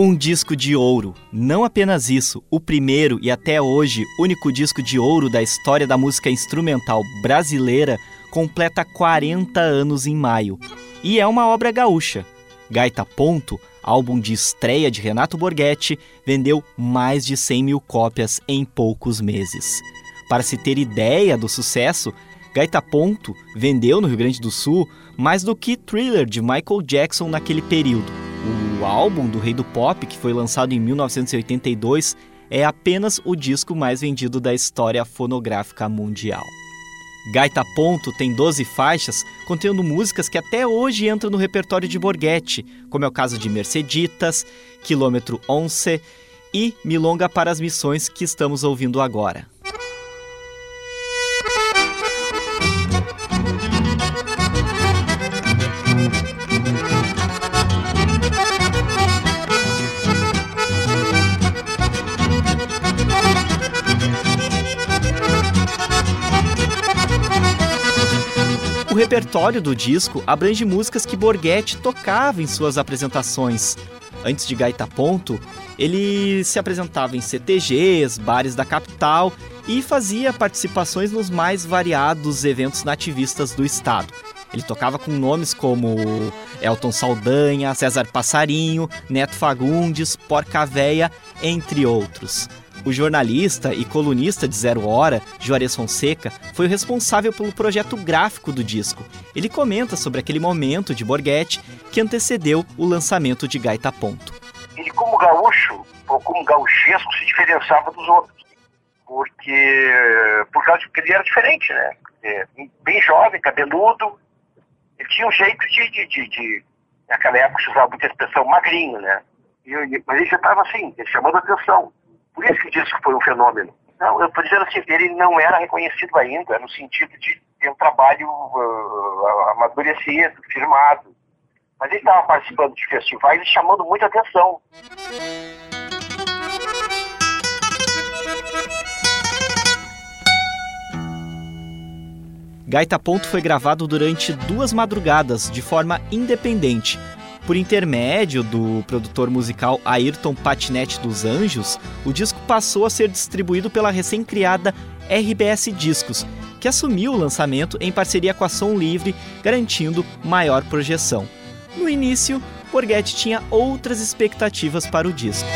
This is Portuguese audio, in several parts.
Um disco de ouro. Não apenas isso, o primeiro e até hoje único disco de ouro da história da música instrumental brasileira completa 40 anos em maio. E é uma obra gaúcha. Gaita Ponto, álbum de estreia de Renato Borghetti, vendeu mais de 100 mil cópias em poucos meses. Para se ter ideia do sucesso, Gaita Ponto vendeu no Rio Grande do Sul mais do que Thriller de Michael Jackson naquele período. O álbum do Rei do Pop, que foi lançado em 1982, é apenas o disco mais vendido da história fonográfica mundial. Gaita Ponto tem 12 faixas, contendo músicas que até hoje entram no repertório de Borghetti, como é o caso de Merceditas, Quilômetro 11 e Milonga para as Missões que estamos ouvindo agora. Repertório do disco abrange músicas que Borghetti tocava em suas apresentações. Antes de Gaita Ponto, ele se apresentava em CTGs, bares da capital e fazia participações nos mais variados eventos nativistas do estado. Ele tocava com nomes como Elton Saldanha, César Passarinho, Neto Fagundes, Porca Véia, entre outros. O jornalista e colunista de Zero Hora, Juarez Fonseca, foi o responsável pelo projeto gráfico do disco. Ele comenta sobre aquele momento de Borghetti que antecedeu o lançamento de Gaita Ponto. Ele, como gaúcho, ou como gauchesco, se diferenciava dos outros. Porque, por causa de que ele era diferente, né? É, bem jovem, cabeludo, ele tinha um jeito de, de, de, de naquela época se usava muita expressão magrinho, né? E, mas ele já estava assim, chamando atenção. Por isso que disse que foi um fenômeno. Não, eu estou dizendo assim, ele não era reconhecido ainda, no sentido de ter um trabalho uh, amadurecido, firmado. Mas ele estava participando de festivais e chamando muita atenção. Gaita Ponto foi gravado durante duas madrugadas, de forma independente, por intermédio do produtor musical Ayrton Patinete dos Anjos, o disco passou a ser distribuído pela recém-criada RBS Discos, que assumiu o lançamento em parceria com a Som Livre, garantindo maior projeção. No início, Borghetti tinha outras expectativas para o disco.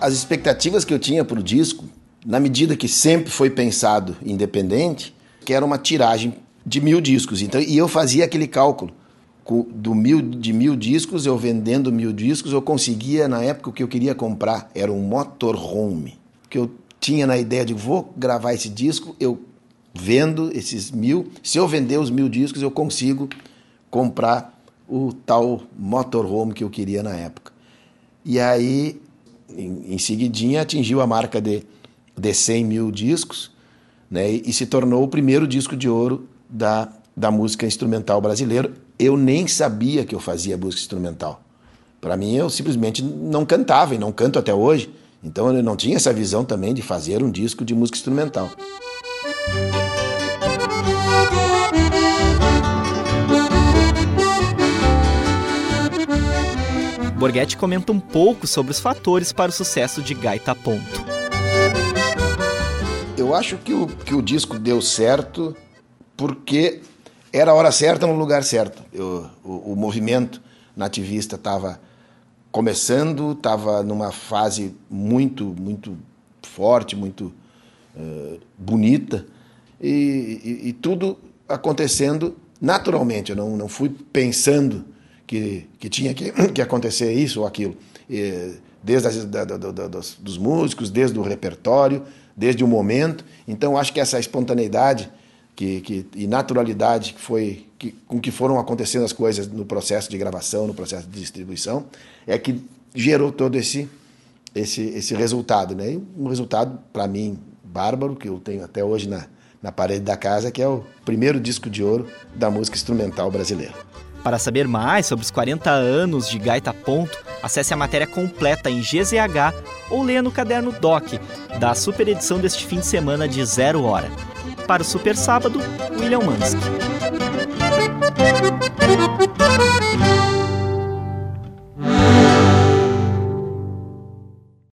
as expectativas que eu tinha para o disco, na medida que sempre foi pensado independente, que era uma tiragem de mil discos. Então, e eu fazia aquele cálculo. Do mil, de mil discos, eu vendendo mil discos, eu conseguia, na época, o que eu queria comprar era um motorhome. Que eu tinha na ideia de vou gravar esse disco, eu vendo esses mil. Se eu vender os mil discos, eu consigo comprar o tal motorhome que eu queria na época. E aí, em, em seguidinha, atingiu a marca de, de 100 mil discos né, e se tornou o primeiro disco de ouro da, da música instrumental brasileira. Eu nem sabia que eu fazia música instrumental. Para mim, eu simplesmente não cantava e não canto até hoje. Então, eu não tinha essa visão também de fazer um disco de música instrumental. Borghetti comenta um pouco sobre os fatores para o sucesso de Gaita Ponto. Eu acho que o, que o disco deu certo porque era a hora certa no lugar certo. Eu, o, o movimento nativista estava começando, estava numa fase muito, muito forte, muito uh, bonita, e, e, e, tudo acontecendo naturalmente. Eu não, não fui pensando que, que tinha que, que acontecer isso ou aquilo. E, desde as, da, da, da, dos, músicos, desde o repertório, desde o momento. Então, acho que essa espontaneidade que, que, e naturalidade que foi que, com que foram acontecendo as coisas no processo de gravação, no processo de distribuição, é que gerou todo esse esse, esse resultado, né? E um resultado para mim bárbaro que eu tenho até hoje na, na parede da casa, que é o primeiro disco de ouro da música instrumental brasileira. Para saber mais sobre os 40 anos de Gaita Ponto, acesse a matéria completa em GZH ou leia no caderno DOC da super edição deste fim de semana de Zero Hora. Para o Super Sábado, William Mansky.